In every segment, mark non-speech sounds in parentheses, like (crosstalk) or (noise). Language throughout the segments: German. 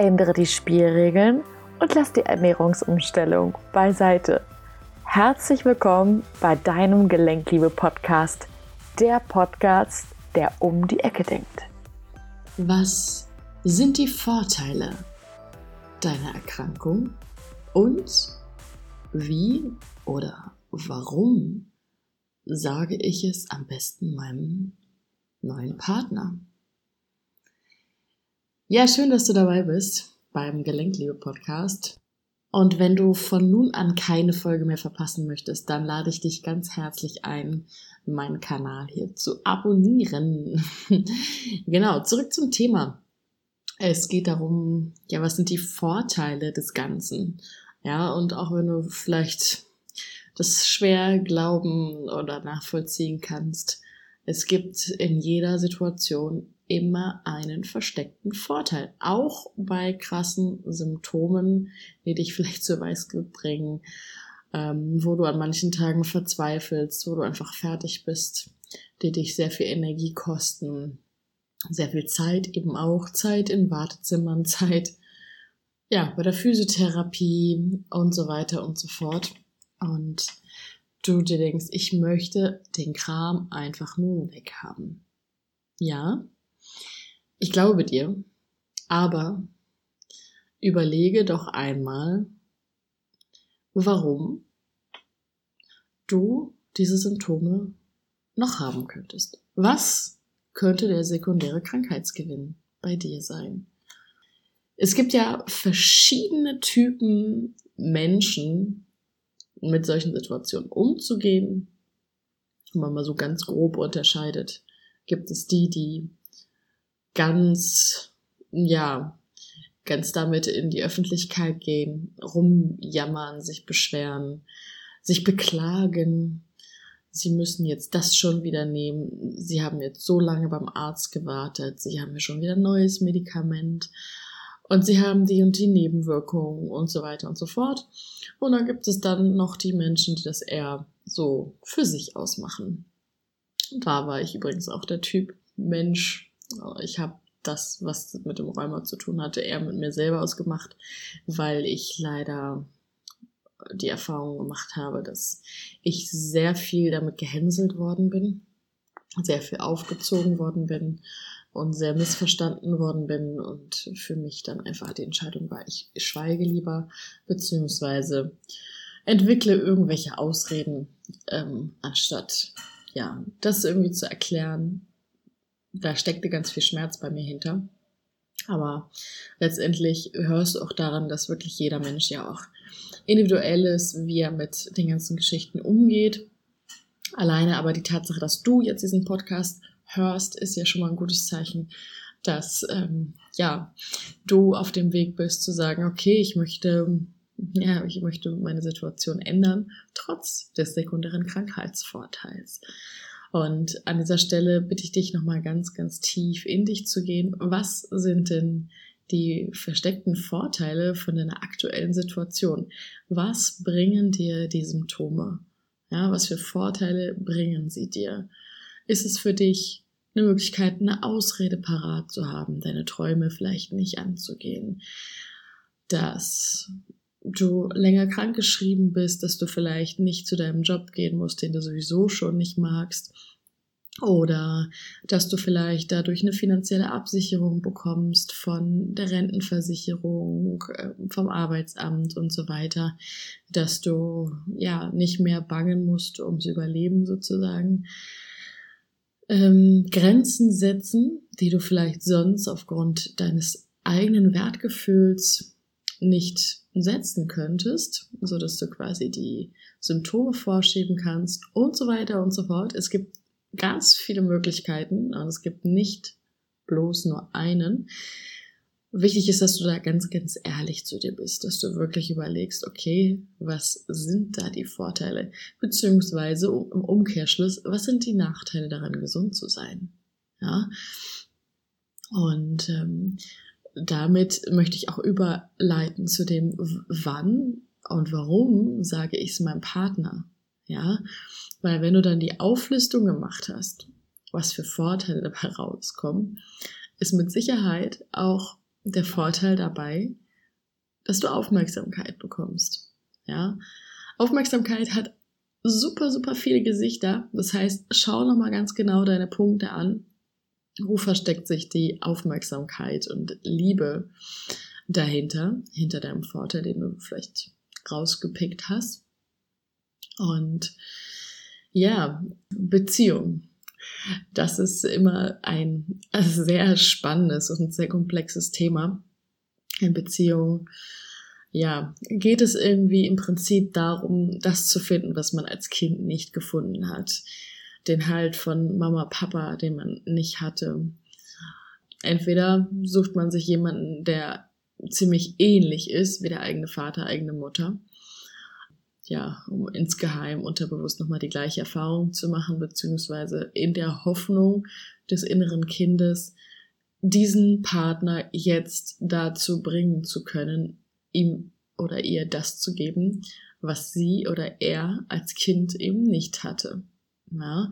ändere die Spielregeln und lass die Ernährungsumstellung beiseite. Herzlich willkommen bei deinem Gelenkliebe-Podcast, der Podcast, der um die Ecke denkt. Was sind die Vorteile deiner Erkrankung und wie oder warum sage ich es am besten meinem neuen Partner? Ja, schön, dass du dabei bist beim Gelenkliebe-Podcast. Und wenn du von nun an keine Folge mehr verpassen möchtest, dann lade ich dich ganz herzlich ein, meinen Kanal hier zu abonnieren. (laughs) genau, zurück zum Thema. Es geht darum, ja, was sind die Vorteile des Ganzen? Ja, und auch wenn du vielleicht das schwer glauben oder nachvollziehen kannst, es gibt in jeder Situation immer einen versteckten Vorteil. Auch bei krassen Symptomen, die dich (laughs) vielleicht zur Weißglut bringen, ähm, wo du an manchen Tagen verzweifelst, wo du einfach fertig bist, die dich sehr viel Energie kosten, sehr viel Zeit eben auch, Zeit in Wartezimmern, (laughs) Zeit ja, bei der Physiotherapie und so weiter und so fort. Und du dir denkst, ich möchte den Kram einfach nur weghaben. Ja, ich glaube dir, aber überlege doch einmal, warum du diese Symptome noch haben könntest. Was könnte der sekundäre Krankheitsgewinn bei dir sein? Es gibt ja verschiedene Typen Menschen, mit solchen Situationen umzugehen. Wenn man mal so ganz grob unterscheidet, gibt es die, die ganz, ja, ganz damit in die Öffentlichkeit gehen, rumjammern, sich beschweren, sich beklagen. Sie müssen jetzt das schon wieder nehmen. Sie haben jetzt so lange beim Arzt gewartet. Sie haben mir schon wieder ein neues Medikament. Und sie haben die und die Nebenwirkungen und so weiter und so fort. Und dann gibt es dann noch die Menschen, die das eher so für sich ausmachen. Da war ich übrigens auch der Typ Mensch, ich habe das, was mit dem Rheuma zu tun hatte, eher mit mir selber ausgemacht, weil ich leider die Erfahrung gemacht habe, dass ich sehr viel damit gehänselt worden bin, sehr viel aufgezogen worden bin und sehr missverstanden worden bin und für mich dann einfach die Entscheidung war, ich schweige lieber, beziehungsweise entwickle irgendwelche Ausreden, ähm, anstatt ja, das irgendwie zu erklären, da steckte ganz viel Schmerz bei mir hinter. Aber letztendlich hörst du auch daran, dass wirklich jeder Mensch ja auch individuell ist, wie er mit den ganzen Geschichten umgeht. Alleine aber die Tatsache, dass du jetzt diesen Podcast hörst, ist ja schon mal ein gutes Zeichen, dass ähm, ja du auf dem Weg bist zu sagen, okay, ich möchte ja, ich möchte meine Situation ändern, trotz des sekundären Krankheitsvorteils. Und an dieser Stelle bitte ich dich nochmal ganz, ganz tief in dich zu gehen. Was sind denn die versteckten Vorteile von deiner aktuellen Situation? Was bringen dir die Symptome? Ja, was für Vorteile bringen sie dir? Ist es für dich eine Möglichkeit, eine Ausrede parat zu haben, deine Träume vielleicht nicht anzugehen? Dass du länger krankgeschrieben bist, dass du vielleicht nicht zu deinem Job gehen musst, den du sowieso schon nicht magst. Oder dass du vielleicht dadurch eine finanzielle Absicherung bekommst von der Rentenversicherung, äh, vom Arbeitsamt und so weiter, dass du ja nicht mehr bangen musst ums Überleben sozusagen. Ähm, Grenzen setzen, die du vielleicht sonst aufgrund deines eigenen Wertgefühls nicht setzen könntest, so dass du quasi die Symptome vorschieben kannst und so weiter und so fort. Es gibt ganz viele Möglichkeiten und es gibt nicht bloß nur einen. Wichtig ist, dass du da ganz, ganz ehrlich zu dir bist, dass du wirklich überlegst, okay, was sind da die Vorteile? Beziehungsweise im Umkehrschluss, was sind die Nachteile daran, gesund zu sein? Ja. Und ähm, damit möchte ich auch überleiten zu dem, wann und warum sage ich es meinem Partner. Ja, weil wenn du dann die Auflistung gemacht hast, was für Vorteile (laughs) dabei rauskommen, ist mit Sicherheit auch der Vorteil dabei, dass du Aufmerksamkeit bekommst. Ja, Aufmerksamkeit hat super, super viele Gesichter. Das heißt, schau nochmal ganz genau deine Punkte an. Wo versteckt sich die Aufmerksamkeit und Liebe dahinter, hinter deinem Vorteil, den du vielleicht rausgepickt hast? Und ja, Beziehung. Das ist immer ein sehr spannendes und sehr komplexes Thema. In Beziehung, ja, geht es irgendwie im Prinzip darum, das zu finden, was man als Kind nicht gefunden hat. Den Halt von Mama, Papa, den man nicht hatte. Entweder sucht man sich jemanden, der ziemlich ähnlich ist wie der eigene Vater, eigene Mutter ja, um insgeheim unterbewusst nochmal die gleiche Erfahrung zu machen, beziehungsweise in der Hoffnung des inneren Kindes, diesen Partner jetzt dazu bringen zu können, ihm oder ihr das zu geben, was sie oder er als Kind eben nicht hatte. Ja,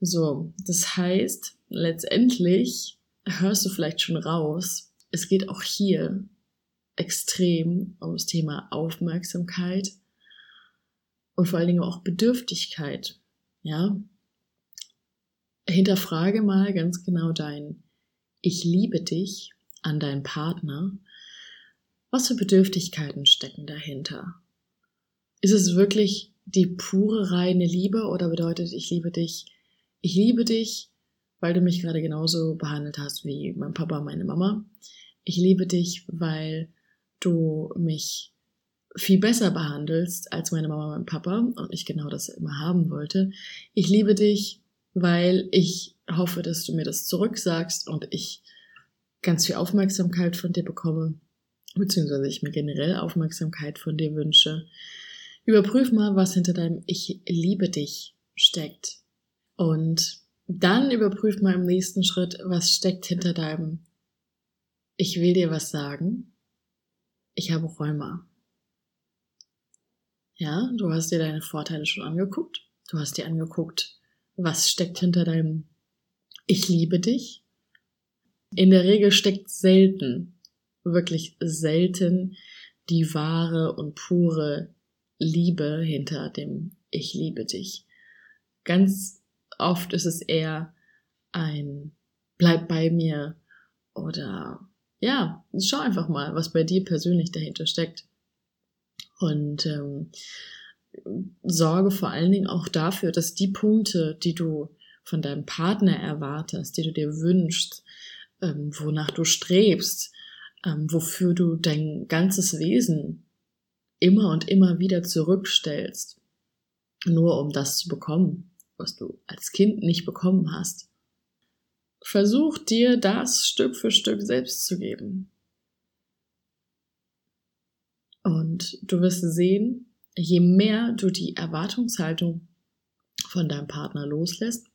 so, das heißt, letztendlich hörst du vielleicht schon raus, es geht auch hier extrem ums Thema Aufmerksamkeit, und vor allen Dingen auch Bedürftigkeit. Ja, hinterfrage mal ganz genau dein Ich liebe dich an deinen Partner. Was für Bedürftigkeiten stecken dahinter? Ist es wirklich die pure reine Liebe oder bedeutet ich liebe dich, ich liebe dich, weil du mich gerade genauso behandelt hast wie mein Papa, meine Mama. Ich liebe dich, weil du mich viel besser behandelst als meine Mama mein Papa und ich genau das immer haben wollte. Ich liebe dich, weil ich hoffe, dass du mir das zurücksagst und ich ganz viel Aufmerksamkeit von dir bekomme, beziehungsweise ich mir generell Aufmerksamkeit von dir wünsche. Überprüf mal, was hinter deinem Ich liebe dich steckt. Und dann überprüf mal im nächsten Schritt, was steckt hinter deinem Ich will dir was sagen. Ich habe Rheuma. Ja, du hast dir deine Vorteile schon angeguckt. Du hast dir angeguckt, was steckt hinter deinem Ich liebe dich. In der Regel steckt selten, wirklich selten die wahre und pure Liebe hinter dem Ich liebe dich. Ganz oft ist es eher ein Bleib bei mir oder ja, schau einfach mal, was bei dir persönlich dahinter steckt. Und ähm, sorge vor allen Dingen auch dafür, dass die Punkte, die du von deinem Partner erwartest, die du dir wünschst, ähm, wonach du strebst, ähm, wofür du dein ganzes Wesen immer und immer wieder zurückstellst, nur um das zu bekommen, was du als Kind nicht bekommen hast. Versuch dir das Stück für Stück selbst zu geben. Und du wirst sehen, je mehr du die Erwartungshaltung von deinem Partner loslässt,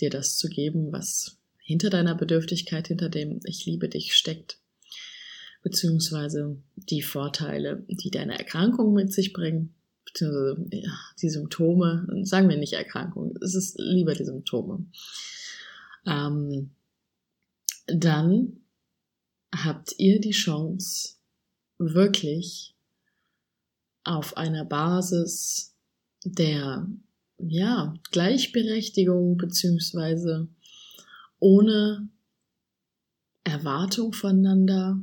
dir das zu geben, was hinter deiner Bedürftigkeit, hinter dem Ich liebe dich steckt, beziehungsweise die Vorteile, die deine Erkrankung mit sich bringen, beziehungsweise ja, die Symptome, sagen wir nicht Erkrankung, es ist lieber die Symptome. Ähm, dann habt ihr die Chance, wirklich auf einer Basis der ja, Gleichberechtigung beziehungsweise ohne Erwartung voneinander,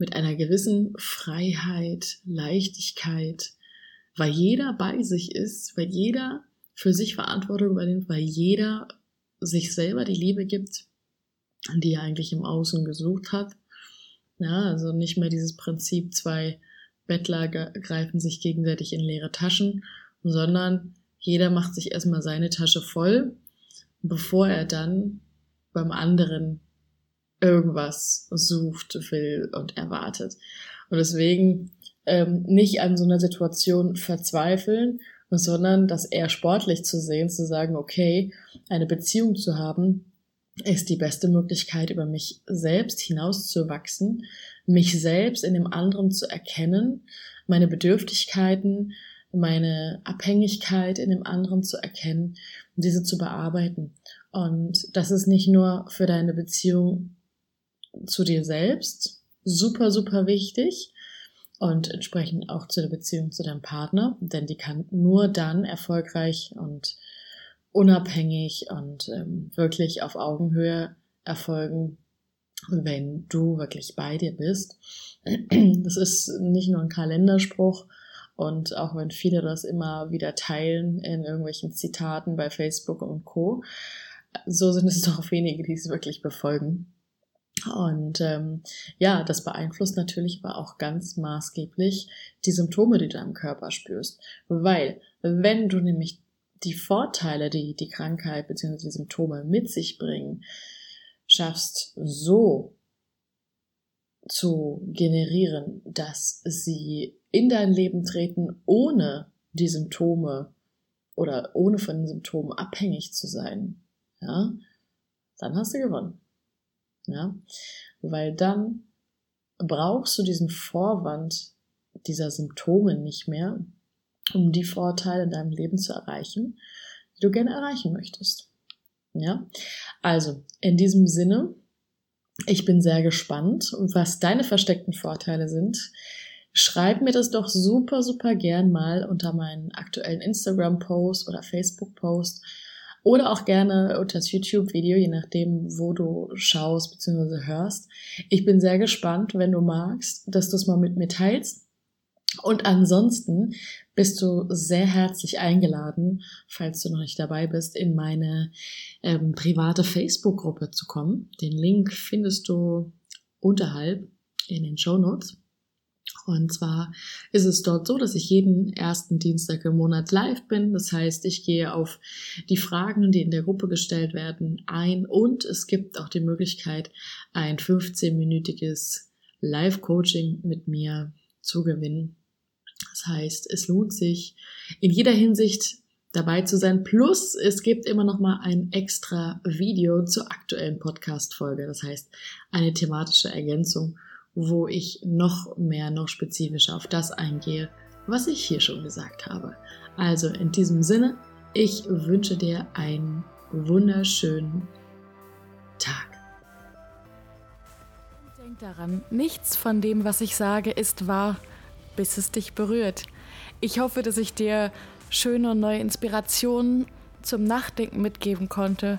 mit einer gewissen Freiheit, Leichtigkeit, weil jeder bei sich ist, weil jeder für sich Verantwortung übernimmt, weil jeder sich selber die Liebe gibt, die er eigentlich im Außen gesucht hat. Ja, also nicht mehr dieses Prinzip, zwei Bettler greifen sich gegenseitig in leere Taschen, sondern jeder macht sich erstmal seine Tasche voll, bevor er dann beim anderen irgendwas sucht, will und erwartet. Und deswegen ähm, nicht an so einer Situation verzweifeln, sondern das eher sportlich zu sehen, zu sagen, okay, eine Beziehung zu haben, ist die beste Möglichkeit, über mich selbst hinauszuwachsen, mich selbst in dem anderen zu erkennen, meine Bedürftigkeiten, meine Abhängigkeit in dem anderen zu erkennen diese zu bearbeiten. Und das ist nicht nur für deine Beziehung zu dir selbst, super, super wichtig und entsprechend auch zu der Beziehung zu deinem Partner, denn die kann nur dann erfolgreich und unabhängig und ähm, wirklich auf Augenhöhe erfolgen, wenn du wirklich bei dir bist. Das ist nicht nur ein Kalenderspruch und auch wenn viele das immer wieder teilen in irgendwelchen Zitaten bei Facebook und Co, so sind es (laughs) doch wenige, die es wirklich befolgen. Und ähm, ja, das beeinflusst natürlich aber auch ganz maßgeblich die Symptome, die du im Körper spürst. Weil, wenn du nämlich die Vorteile, die die Krankheit bzw. die Symptome mit sich bringen, schaffst so zu generieren, dass sie in dein Leben treten, ohne die Symptome oder ohne von den Symptomen abhängig zu sein, ja, dann hast du gewonnen. Ja, weil dann brauchst du diesen Vorwand dieser Symptome nicht mehr, um die Vorteile in deinem Leben zu erreichen, die du gerne erreichen möchtest. Ja, also in diesem Sinne, ich bin sehr gespannt, was deine versteckten Vorteile sind. Schreib mir das doch super, super gern mal unter meinen aktuellen Instagram-Post oder Facebook-Post oder auch gerne unter das YouTube-Video, je nachdem, wo du schaust bzw. hörst. Ich bin sehr gespannt, wenn du magst, dass du es mal mit mir teilst. Und ansonsten bist du sehr herzlich eingeladen, falls du noch nicht dabei bist, in meine ähm, private Facebook-Gruppe zu kommen. Den Link findest du unterhalb in den Show Notes. Und zwar ist es dort so, dass ich jeden ersten Dienstag im Monat live bin. Das heißt, ich gehe auf die Fragen, die in der Gruppe gestellt werden, ein und es gibt auch die Möglichkeit, ein 15-minütiges Live-Coaching mit mir zu gewinnen. Das heißt, es lohnt sich in jeder Hinsicht dabei zu sein. Plus, es gibt immer noch mal ein extra Video zur aktuellen Podcast-Folge. Das heißt, eine thematische Ergänzung wo ich noch mehr, noch spezifischer auf das eingehe, was ich hier schon gesagt habe. Also in diesem Sinne, ich wünsche dir einen wunderschönen Tag. Denk daran, nichts von dem, was ich sage, ist wahr, bis es dich berührt. Ich hoffe, dass ich dir schöne und neue Inspirationen zum Nachdenken mitgeben konnte